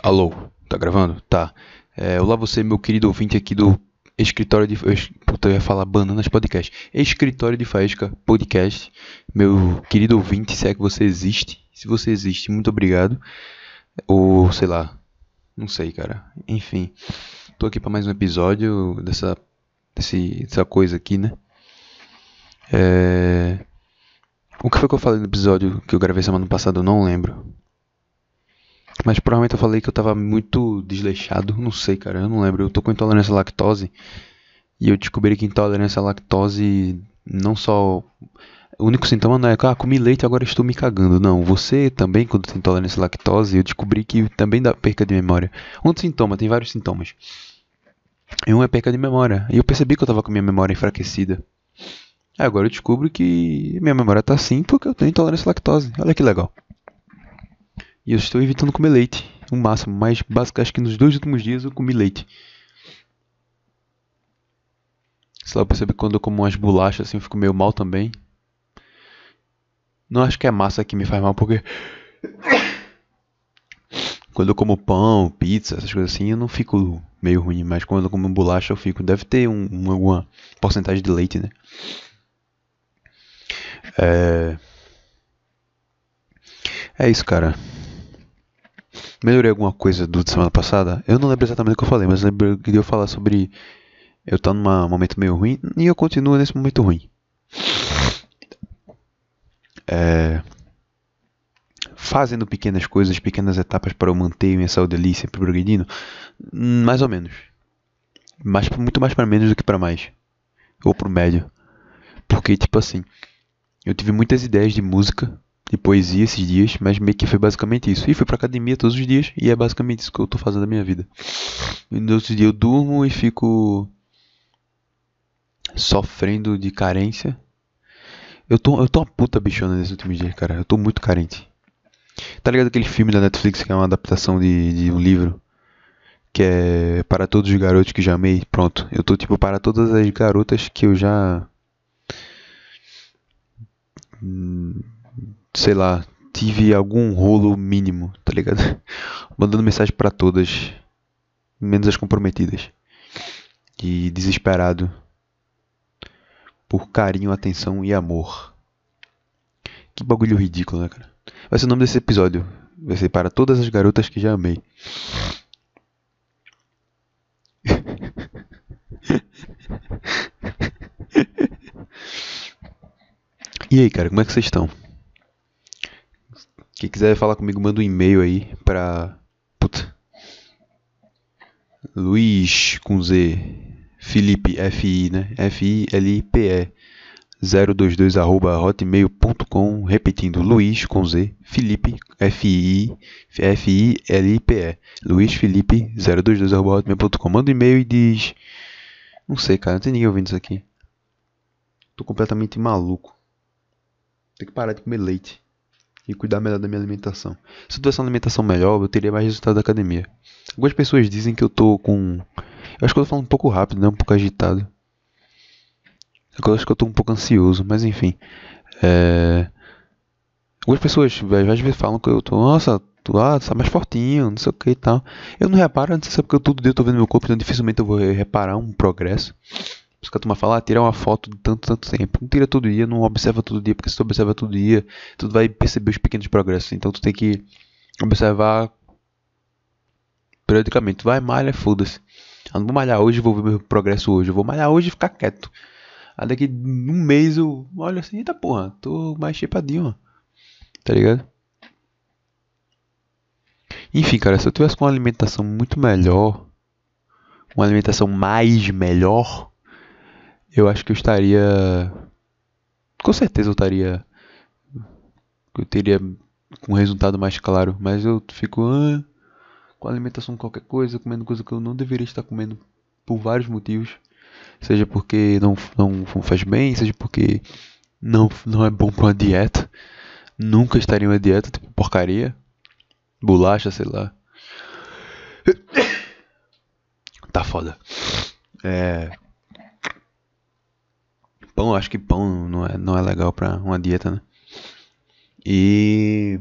Alô, tá gravando? Tá. É, olá você, meu querido ouvinte aqui do escritório de... Puta, eu ia falar Bananas Podcast. Escritório de Faísca Podcast. Meu querido ouvinte, se é que você existe. Se você existe, muito obrigado. Ou, sei lá, não sei, cara. Enfim, tô aqui para mais um episódio dessa, desse, dessa coisa aqui, né? É... O que foi que eu falei no episódio que eu gravei semana passada? Eu não lembro. Mas provavelmente eu falei que eu tava muito desleixado. Não sei, cara. Eu não lembro. Eu tô com intolerância à lactose. E eu descobri que intolerância à lactose não só. O único sintoma não é que ah, comi leite agora estou me cagando. Não, você também, quando tem intolerância à lactose, eu descobri que também dá perca de memória. Um sintoma, tem vários sintomas. E um é perca de memória. E eu percebi que eu tava com minha memória enfraquecida. Agora eu descubro que minha memória tá assim porque eu tenho intolerância à lactose. Olha que legal. E eu estou evitando comer leite, o máximo. Mas basicamente acho que nos dois últimos dias eu comi leite. Sei lá, eu que quando eu como umas bolachas assim eu fico meio mal também. Não acho que é massa que me faz mal, porque. Quando eu como pão, pizza, essas coisas assim, eu não fico meio ruim. Mas quando eu como bolacha, eu fico. Deve ter um, uma, alguma porcentagem de leite, né? É. É isso, cara. Melhorei alguma coisa do de semana passada? Eu não lembro exatamente o que eu falei, mas lembro que eu falar sobre eu estar num momento meio ruim e eu continuo nesse momento ruim. É, fazendo pequenas coisas, pequenas etapas para eu manter minha saúde ali sempre progredindo, mais ou menos. Mas muito mais para menos do que para mais. Ou pro médio. Porque tipo assim, eu tive muitas ideias de música de poesia esses dias, mas meio que foi basicamente isso. E fui pra academia todos os dias e é basicamente isso que eu tô fazendo na minha vida. E nos outros dias eu durmo e fico sofrendo de carência. Eu tô, eu tô uma puta bichona nesses últimos dias, cara. Eu tô muito carente. Tá ligado aquele filme da Netflix que é uma adaptação de, de um livro? Que é Para Todos os Garotos que Já Amei? Pronto. Eu tô tipo para todas as garotas que eu já. Hum sei lá, tive algum rolo mínimo, tá ligado? Mandando mensagem para todas, menos as comprometidas. E desesperado por carinho, atenção e amor. Que bagulho ridículo, né, cara? Vai ser o nome desse episódio. Vai ser para todas as garotas que já amei. e aí, cara, como é que vocês estão? Quem quiser falar comigo, manda um e-mail aí pra. Puta. Luiz com Z. Felipe, F-I, né? F-I-L-I-P-E. 022 arroba hotmail.com repetindo Luiz com Z Felipe F-I F-I-L-I-P-E Luiz Felipe 022 arroba hotmail.com manda um e-mail e diz não sei cara, não tem ninguém ouvindo isso aqui tô completamente maluco tem que parar de comer leite e cuidar melhor da minha alimentação. Se eu tivesse uma alimentação melhor, eu teria mais resultado da academia. Algumas pessoas dizem que eu tô com. Eu acho que eu tô falando um pouco rápido, né? Um pouco agitado. Eu acho que eu tô um pouco ansioso, mas enfim. É... Algumas pessoas às vezes falam que eu tô, nossa, tu, ah, tá mais fortinho, não sei o que e tal. Eu não reparo, não sei se é porque eu todo dia eu tô vendo meu corpo, então dificilmente eu vou reparar um progresso. Por isso que a turma tirar uma foto de tanto, tanto tempo. Não tira todo dia, não observa todo dia, porque se tu observa todo dia, tu vai perceber os pequenos progressos. Então tu tem que observar periodicamente. vai, malha, foda-se. Eu não vou malhar hoje, vou ver meu progresso hoje. Eu vou malhar hoje e ficar quieto. Aí daqui um mês eu olho assim, eita porra, tô mais chepadinho. Tá ligado? Enfim, cara, se eu tivesse com uma alimentação muito melhor, uma alimentação mais melhor, eu acho que eu estaria. Com certeza eu estaria. Eu teria um resultado mais claro, mas eu fico ah, com alimentação qualquer coisa, comendo coisa que eu não deveria estar comendo por vários motivos. Seja porque não, não faz bem, seja porque não, não é bom para uma dieta. Nunca estaria em uma dieta, tipo porcaria. Bolacha, sei lá. Tá foda. É. Pão, acho que pão não é, não é legal pra uma dieta, né? E.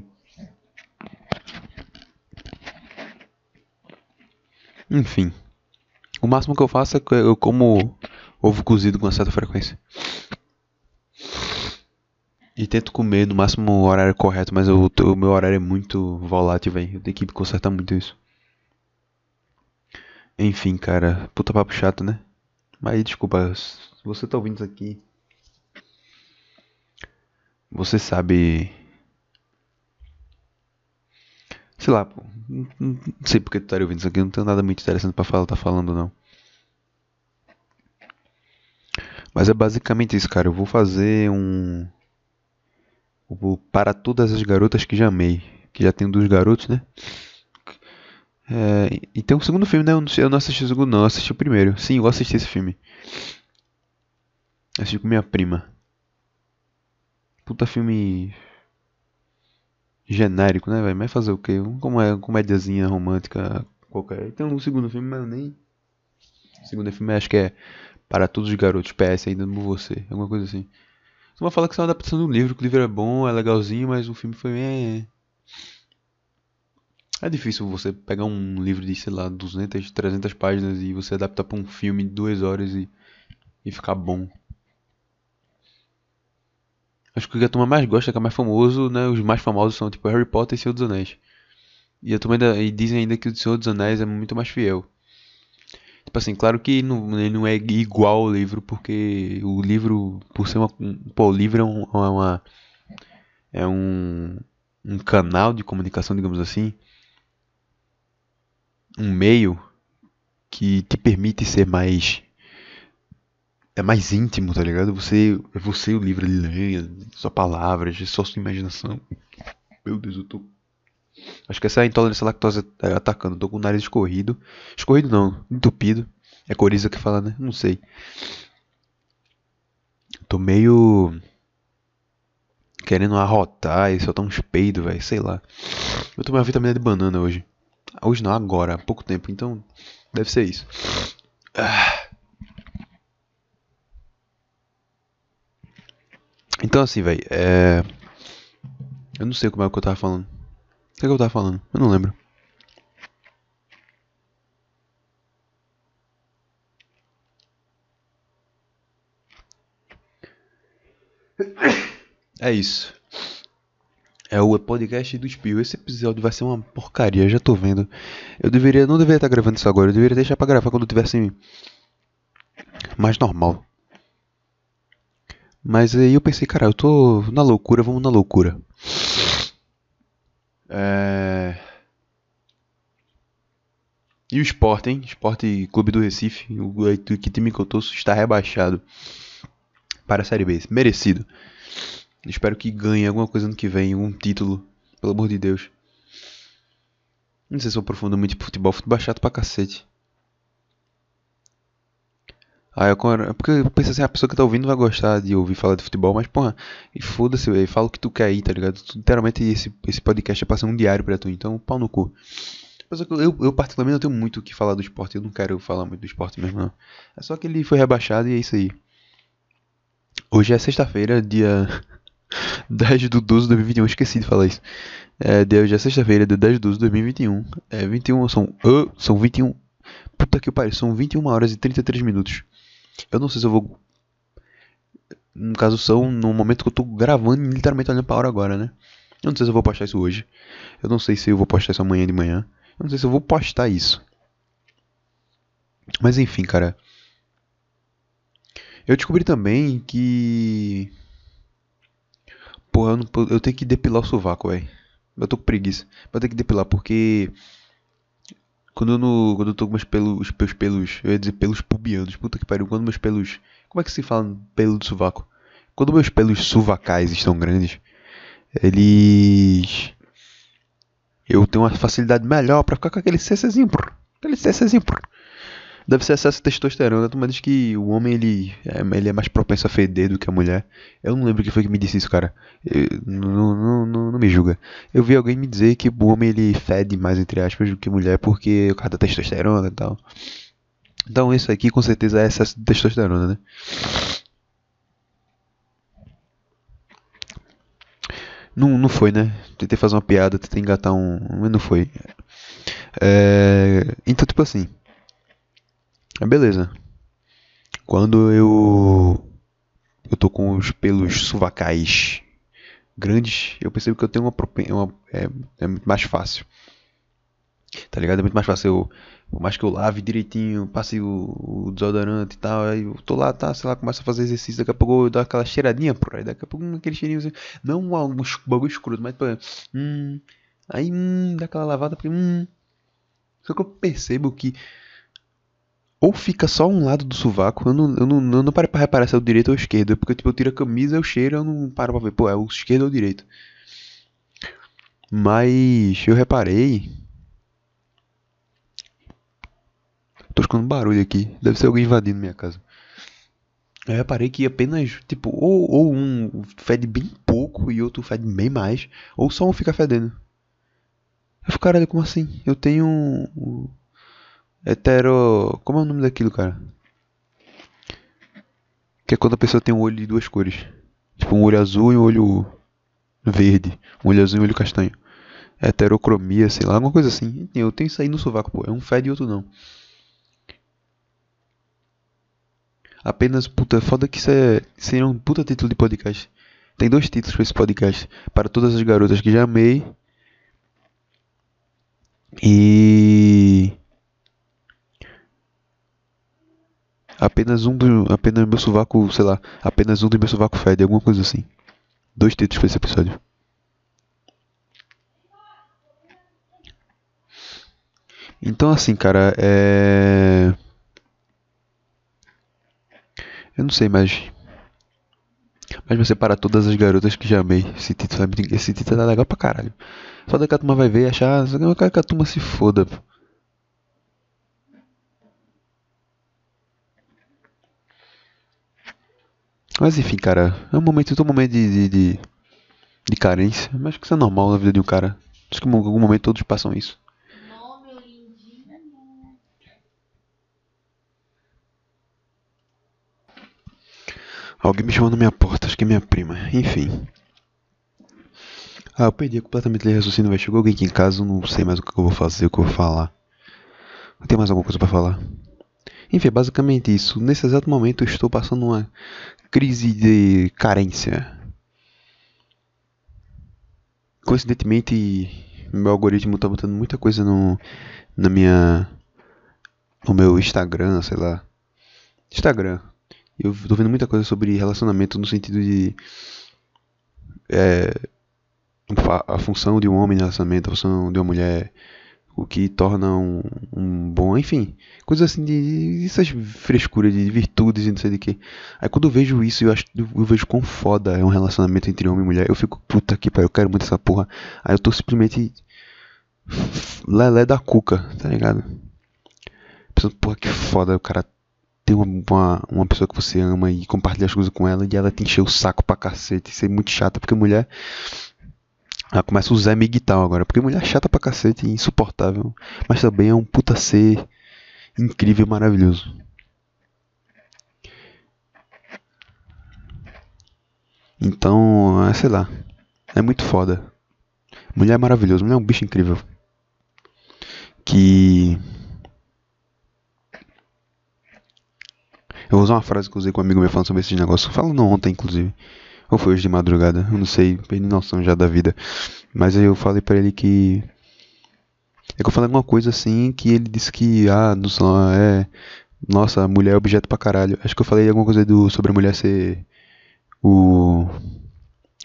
Enfim. O máximo que eu faço é que eu como ovo cozido com uma certa frequência. E tento comer no máximo o horário correto, mas o, o meu horário é muito volátil, velho. Eu tenho que consertar muito isso. Enfim, cara. Puta papo chato, né? Mas desculpa, se você tá ouvindo isso aqui. Você sabe. Sei lá, pô. Não sei porque tu estaria ouvindo isso aqui. Não tenho nada muito interessante pra falar, tá falando, não. Mas é basicamente isso, cara. Eu vou fazer um para todas as garotas que já amei. Que já tem dos garotos, né? É, e tem um segundo filme, né? Eu não, eu não assisti o segundo, não. Eu assisti o primeiro. Sim, eu assisti esse filme. Assisti com minha prima. Puta filme. genérico, né, velho? Mas fazer o quê? Como é comédiazinha romântica qualquer. Tem um segundo filme, mas nem. O segundo filme acho que é Para Todos os Garotos. PS, ainda não você. Alguma coisa assim. Você vai falar que isso é uma adaptação do livro, que o livro é bom, é legalzinho, mas o filme foi. É, é difícil você pegar um livro de, sei lá, 200, 300 páginas e você adaptar para um filme de duas horas e, e ficar bom. Acho que o que a turma mais gosta, que é mais famoso, né? Os mais famosos são tipo Harry Potter e Senhor dos Anéis. E, a turma ainda, e dizem ainda que o Senhor dos Anéis é muito mais fiel. Tipo assim, claro que não, ele não é igual ao livro, porque o livro, por ser uma. Pô, o livro é, um, é uma. É um, um canal de comunicação, digamos assim. Um meio que te permite ser mais. É mais íntimo, tá ligado? Você é você o livro, ele lê, só palavras, só sua imaginação. Meu Deus, eu tô Acho que essa é a intolerância à lactose é, atacando. Tô com o nariz escorrido. Escorrido não, entupido. É coriza que fala, né? Não sei. Tô meio. Querendo arrotar e soltar uns peidos, velho. Sei lá. Eu tomei uma vitamina de banana hoje. Hoje não, agora, há pouco tempo. Então, deve ser isso. Ah. Então, assim, velho. É... Eu não sei como é que eu tava falando. O que, é que eu tava falando? Eu não lembro. É isso. É o podcast do Espio. Esse episódio vai ser uma porcaria, já tô vendo. Eu deveria, não deveria estar gravando isso agora, eu deveria deixar pra gravar quando tivesse mais normal. Mas aí eu pensei, cara, eu tô na loucura, vamos na loucura. É... E o Sport, hein? Esporte Clube do Recife, o que time que eu tô está rebaixado para a Série B. Merecido. Espero que ganhe alguma coisa no que vem, um título, pelo amor de Deus. Não sei se eu aprofundo muito em futebol, futebol é chato pra cacete. Ah, eu, é porque eu penso assim, a pessoa que tá ouvindo vai gostar de ouvir falar de futebol, mas porra, e foda-se, velho, fala o que tu quer aí, tá ligado? Literalmente esse, esse podcast é ser um diário pra tu, então pau no cu. Mas eu, eu, eu, particularmente não tenho muito o que falar do esporte, eu não quero falar muito do esporte mesmo, não. É só que ele foi rebaixado e é isso aí. Hoje é sexta-feira, dia 10 do 12 de 2021, esqueci de falar isso. É, dia, hoje é sexta-feira, dia 10 do 12 de 2021. É 21, são, uh, são 21. Puta que pariu, são 21 horas e 33 minutos. Eu não sei se eu vou. No caso, são no momento que eu tô gravando e literalmente olhando pra hora agora, né? Eu não sei se eu vou postar isso hoje. Eu não sei se eu vou postar isso amanhã de manhã. Eu não sei se eu vou postar isso. Mas enfim, cara. Eu descobri também que. Porra, eu, não, eu tenho que depilar o sovaco, velho. Eu tô com preguiça. Vou ter que depilar porque. Quando eu, no, quando eu tô com meus pelos, meus pelos, eu ia dizer pelos pubianos, puta que pariu, quando meus pelos, como é que se fala pelo do sovaco? Quando meus pelos suvacais estão grandes, eles, eu tenho uma facilidade melhor para ficar com aquele cessezinho, aquele cessezinho, Deve ser excesso de testosterona. Tu diz que o homem ele é, ele é mais propenso a feder do que a mulher. Eu não lembro quem foi que me disse isso, cara. Eu, não, não, não, não, me julga. Eu vi alguém me dizer que o homem ele fede mais, entre aspas, do que mulher porque o cara da testosterona e tal. Então isso aqui com certeza é excesso de testosterona, né? Não, não foi, né? Tentei fazer uma piada, tentei engatar um. Mas não foi. É... Então, tipo assim. Aí beleza. Quando eu eu tô com os pelos suvacais grandes, eu percebo que eu tenho uma, uma é, é muito mais fácil. Tá ligado? É muito mais fácil eu, por mais que eu lave direitinho, passe o, o, desodorante e tal, aí eu tô lá, tá, sei lá, começo a fazer exercício, daqui a pouco eu dou aquela cheiradinha, por aí, daqui a pouco aquele cheirinho assim, não um, bagulho escuro, mas tipo, hum, aí hum, dá aquela lavada, porque hum. Só que eu percebo que ou fica só um lado do sovaco, eu não, eu não, eu não parei pra reparar se é o direito ou o esquerdo, porque tipo, eu tiro a camisa, eu cheiro, eu não paro pra ver, pô, é o esquerdo ou o direito. Mas eu reparei. Tô escutando barulho aqui, deve ser alguém invadindo minha casa. Eu reparei que apenas, tipo, ou, ou um fede bem pouco e outro fede bem mais, ou só um fica fedendo. Eu fico, caralho, como assim? Eu tenho Hetero. Como é o nome daquilo, cara? Que é quando a pessoa tem um olho de duas cores. Tipo, um olho azul e um olho verde. Um olho azul e um olho castanho. Heterocromia, sei lá, alguma coisa assim. Eu tenho isso aí no sovaco, pô. É um fede e outro não. Apenas, puta, foda que isso é. Seria um puta título de podcast. Tem dois títulos pra esse podcast. Para todas as garotas que já amei. E. Apenas um do. Apenas meu sovaco, sei lá. Apenas um do meu sovaco fede, alguma coisa assim. Dois títulos pra esse episódio. Então assim, cara, é. Eu não sei, mas. Mas você para todas as garotas que já amei. Esse título, esse título é legal pra caralho. Só daqui a turma vai ver e achar. Eu quero que a turma se foda. Pô. Mas enfim, cara, é um momento, todo um momento de, de, de, de carência, mas acho que isso é normal na vida de um cara. Acho que em algum momento todos passam isso. Alguém me chamou na minha porta, acho que é minha prima. Enfim. Ah, eu perdi completamente o raciocínio, vai Chegou alguém aqui em casa, não sei mais o que eu vou fazer, o que eu vou falar. Tem mais alguma coisa para falar? Enfim, é basicamente isso. Nesse exato momento eu estou passando uma crise de carência. Coincidentemente, meu algoritmo está botando muita coisa no, na minha, no meu Instagram, sei lá. Instagram. Eu tô vendo muita coisa sobre relacionamento no sentido de é, a função de um homem no relacionamento, a função de uma mulher o que torna um, um bom, enfim, coisas assim de, de essas frescuras de virtudes e não sei de que. Aí quando eu vejo isso, eu acho eu vejo quão foda é um relacionamento entre homem e mulher, eu fico puta que pariu, eu quero muito essa porra. Aí eu tô simplesmente lelé da cuca, tá ligado? Pensando, porra, que foda o cara ter uma, uma, uma, pessoa que você ama e compartilhar as coisas com ela e ela te encher o saco pra cacete, ser muito chata, porque mulher ela começa o Zé Miguel agora, porque mulher chata pra cacete insuportável, mas também é um puta ser incrível e maravilhoso. Então, é, sei lá, é muito foda. Mulher é maravilhoso, mulher é um bicho incrível. Que. Eu vou usar uma frase que eu usei com um amigo meu falando sobre esses negócios. Falo não ontem, inclusive. Ou foi hoje de madrugada, eu não sei, perdi noção já da vida. Mas aí eu falei para ele que. É que eu falei alguma coisa assim que ele disse que, ah, não é. Nossa, mulher é objeto pra caralho. Acho que eu falei alguma coisa do, sobre a mulher ser o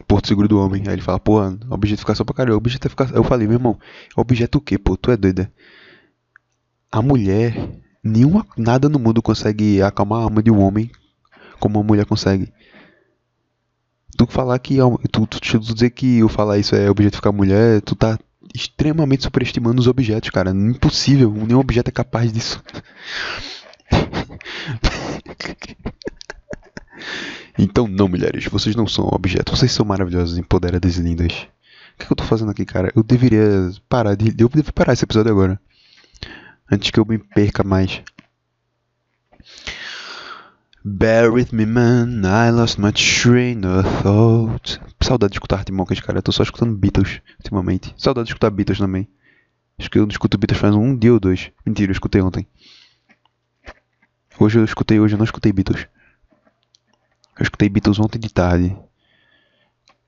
porto seguro do homem. Aí ele fala, pô, objetificação pra caralho, objetificação. Eu falei, meu irmão, objeto o quê, pô? Tu é doida. A mulher, nenhuma, nada no mundo consegue acalmar a alma de um homem como uma mulher consegue tu falar que tu, tu, tu dizer que eu falar isso é objetificar mulher, tu tá extremamente superestimando os objetos, cara. Impossível, nenhum objeto é capaz disso. então não, mulheres, vocês não são objetos, vocês são maravilhosas, empoderadas e lindas. O que, que eu tô fazendo aqui, cara? Eu deveria parar de. Eu deveria parar esse episódio agora. Antes que eu me perca mais. Bear with me, man, I lost my train of thought. Saudade de escutar Arctic cara. Eu tô só escutando Beatles ultimamente. Saudade de escutar Beatles também. Acho que eu não escuto Beatles faz um dia ou dois. Mentira, eu escutei ontem. Hoje eu escutei, hoje eu não escutei Beatles. Eu escutei Beatles ontem de tarde.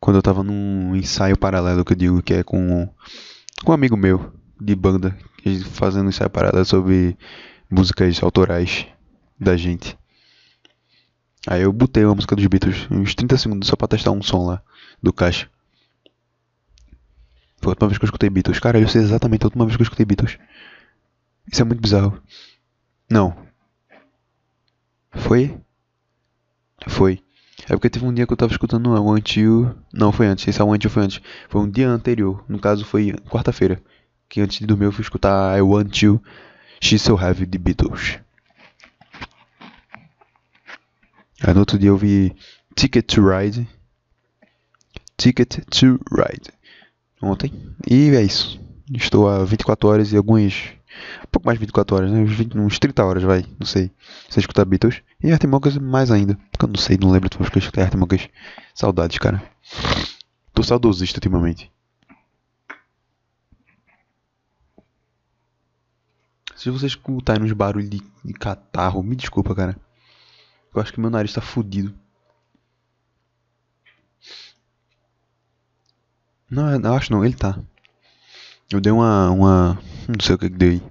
Quando eu tava num ensaio paralelo que eu digo que é com, com um amigo meu de banda, fazendo ensaio paralelo sobre músicas autorais da gente. Aí eu botei uma música dos Beatles, uns 30 segundos só pra testar um som lá do caixa. Foi a última vez que eu escutei Beatles. Cara, eu sei exatamente a última vez que eu escutei Beatles. Isso é muito bizarro. Não. Foi? Foi. É porque teve um dia que eu tava escutando o Until. Não, foi antes. Esse Until foi antes. Foi um dia anterior. No caso, foi quarta-feira. Que antes de dormir eu fui escutar I Want You, She's So Heavy de Beatles. Aí no outro dia eu vi Ticket to Ride. Ticket to Ride. Ontem. E é isso. Estou há 24 horas e alguns. Um pouco mais de 24 horas, né? Uns, 20, uns 30 horas, vai. Não sei. Você escuta Beatles. E Artimonkeys mais ainda. Porque eu não sei, não lembro de que eu escutei Artimonkeys. Saudades, cara. Tô saudosista ultimamente. Se você escutar uns barulhos de, de catarro, me desculpa, cara. Eu acho que meu nariz tá fudido. Não, eu acho não, ele tá. Eu dei uma. uma. Não sei o que que aí.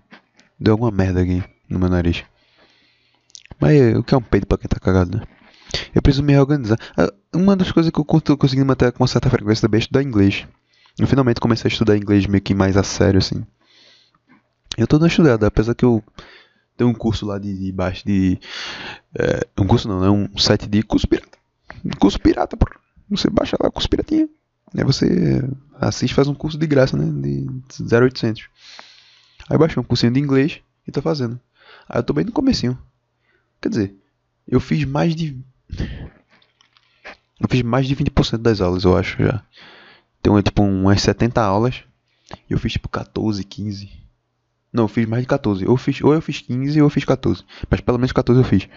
Deu alguma merda aqui no meu nariz. Mas o que é um peido pra quem tá cagado, né? Eu preciso me reorganizar. Ah, uma das coisas que eu tô conseguindo manter com uma certa frequência também é estudar inglês. Eu finalmente comecei a estudar inglês meio que mais a sério, assim. Eu tô dando estudada, apesar que eu tem um curso lá de, de baixo de. É, um curso não, né? Um site de curso pirata. Curso pirata, pô. Você baixa lá curso piratinha. Aí você assiste faz um curso de graça, né? De 0800. Aí baixei um cursinho de inglês e tô fazendo. Aí eu tô bem no comecinho. Quer dizer, eu fiz mais de. Eu fiz mais de 20% das aulas, eu acho já. Tem tipo umas 70 aulas. E eu fiz tipo 14, 15. Não, eu fiz mais de 14. Ou, fiz, ou eu fiz 15 ou eu fiz 14. Mas pelo menos 14 eu fiz.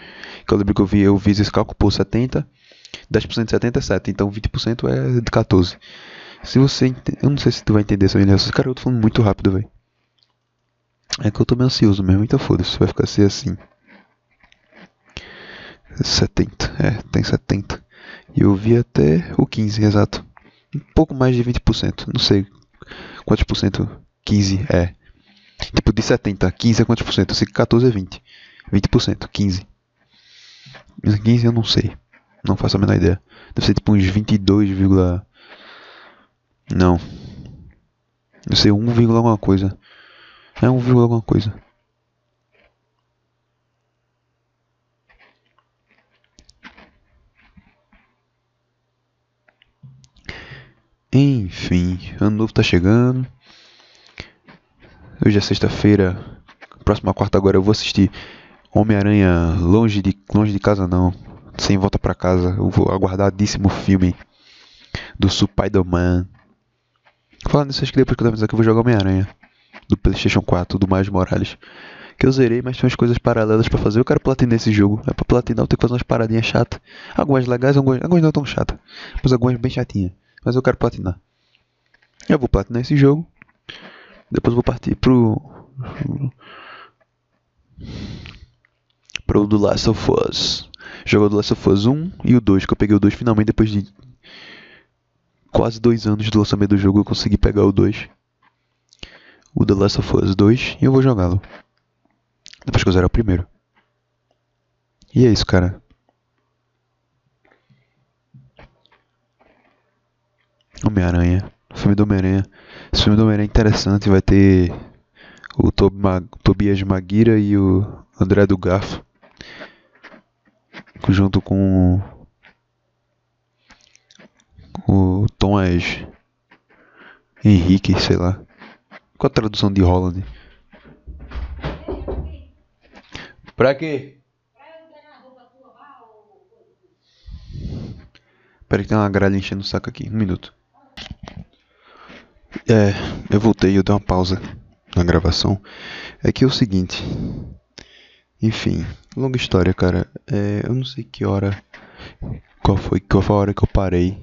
Que eu lembro que eu, vi, eu fiz esse cálculo por 70. 10% de 70 é 7. Então 20% é de 14. Se você. Eu não sei se tu vai entender essa minha Cara, eu tô falando muito rápido, velho. É que eu tô meio ansioso mesmo. Então foda-se. Vai ficar assim assim. 70. É, tem 70. E eu vi até o 15, exato. Um pouco mais de 20%. Não sei quantos por cento 15 é. Tipo, de 70, 15 é quantos por cento? Eu sei que 14 é 20. 20%, 15. 15 eu não sei. Não faço a menor ideia. Deve ser tipo uns 22, não. Deve ser 1, alguma coisa. É 1, alguma coisa. Enfim, ano novo tá chegando. Hoje é sexta-feira. Próxima quarta agora eu vou assistir Homem-Aranha longe de longe de casa não, sem volta para casa. Eu vou aguardadíssimo filme do Spider-Man. Falando nisso, acho que depois que eu avisar que eu vou jogar Homem-Aranha do PlayStation 4 do Miles Morales. Que eu zerei, mas tem umas coisas paralelas para fazer. Eu quero platinar esse jogo. É pra platinar, eu tenho que fazer umas paradinhas chatas. Algumas legais, algumas, algumas não tão chatas. Mas algumas bem chatinhas. Mas eu quero platinar. Eu vou platinar esse jogo. Depois vou partir pro. Pro do Last of Us. Jogou do Last of Us 1 e o 2, que eu peguei o 2 finalmente depois de quase dois anos do lançamento do jogo eu consegui pegar o 2. O The Last of Us 2 e eu vou jogá-lo. Depois que eu zerar o primeiro. E é isso, cara. Homem-Aranha. Filme do Homem-Aranha. Esse filme do Homem-Aranha é interessante. Vai ter o Tobias Maguira e o André do Garfo. Junto com o Thomas Henrique, sei lá. Qual a tradução de Holland? Pra quê? Peraí que tem uma gralha enchendo o saco aqui. Um minuto. É, eu voltei, eu dei uma pausa na gravação. É que é o seguinte. Enfim, longa história, cara. É, eu não sei que hora. Qual foi, qual foi a hora que eu parei.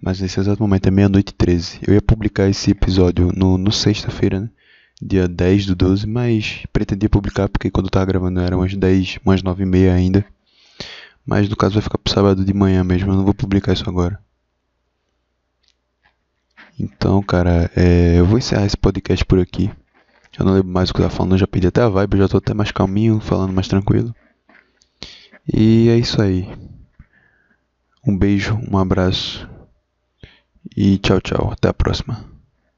Mas nesse exato momento é meia-noite e 13. Eu ia publicar esse episódio no, no sexta-feira, né? dia 10 do 12, mas pretendia publicar porque quando eu tava gravando era umas 10, umas 9 e meia ainda. Mas no caso vai ficar pro sábado de manhã mesmo, eu não vou publicar isso agora. Então, cara, é, eu vou encerrar esse podcast por aqui. Já não lembro mais o que eu tava falando, eu já perdi até a vibe, eu já tô até mais calminho, falando mais tranquilo. E é isso aí. Um beijo, um abraço e tchau, tchau. Até a próxima.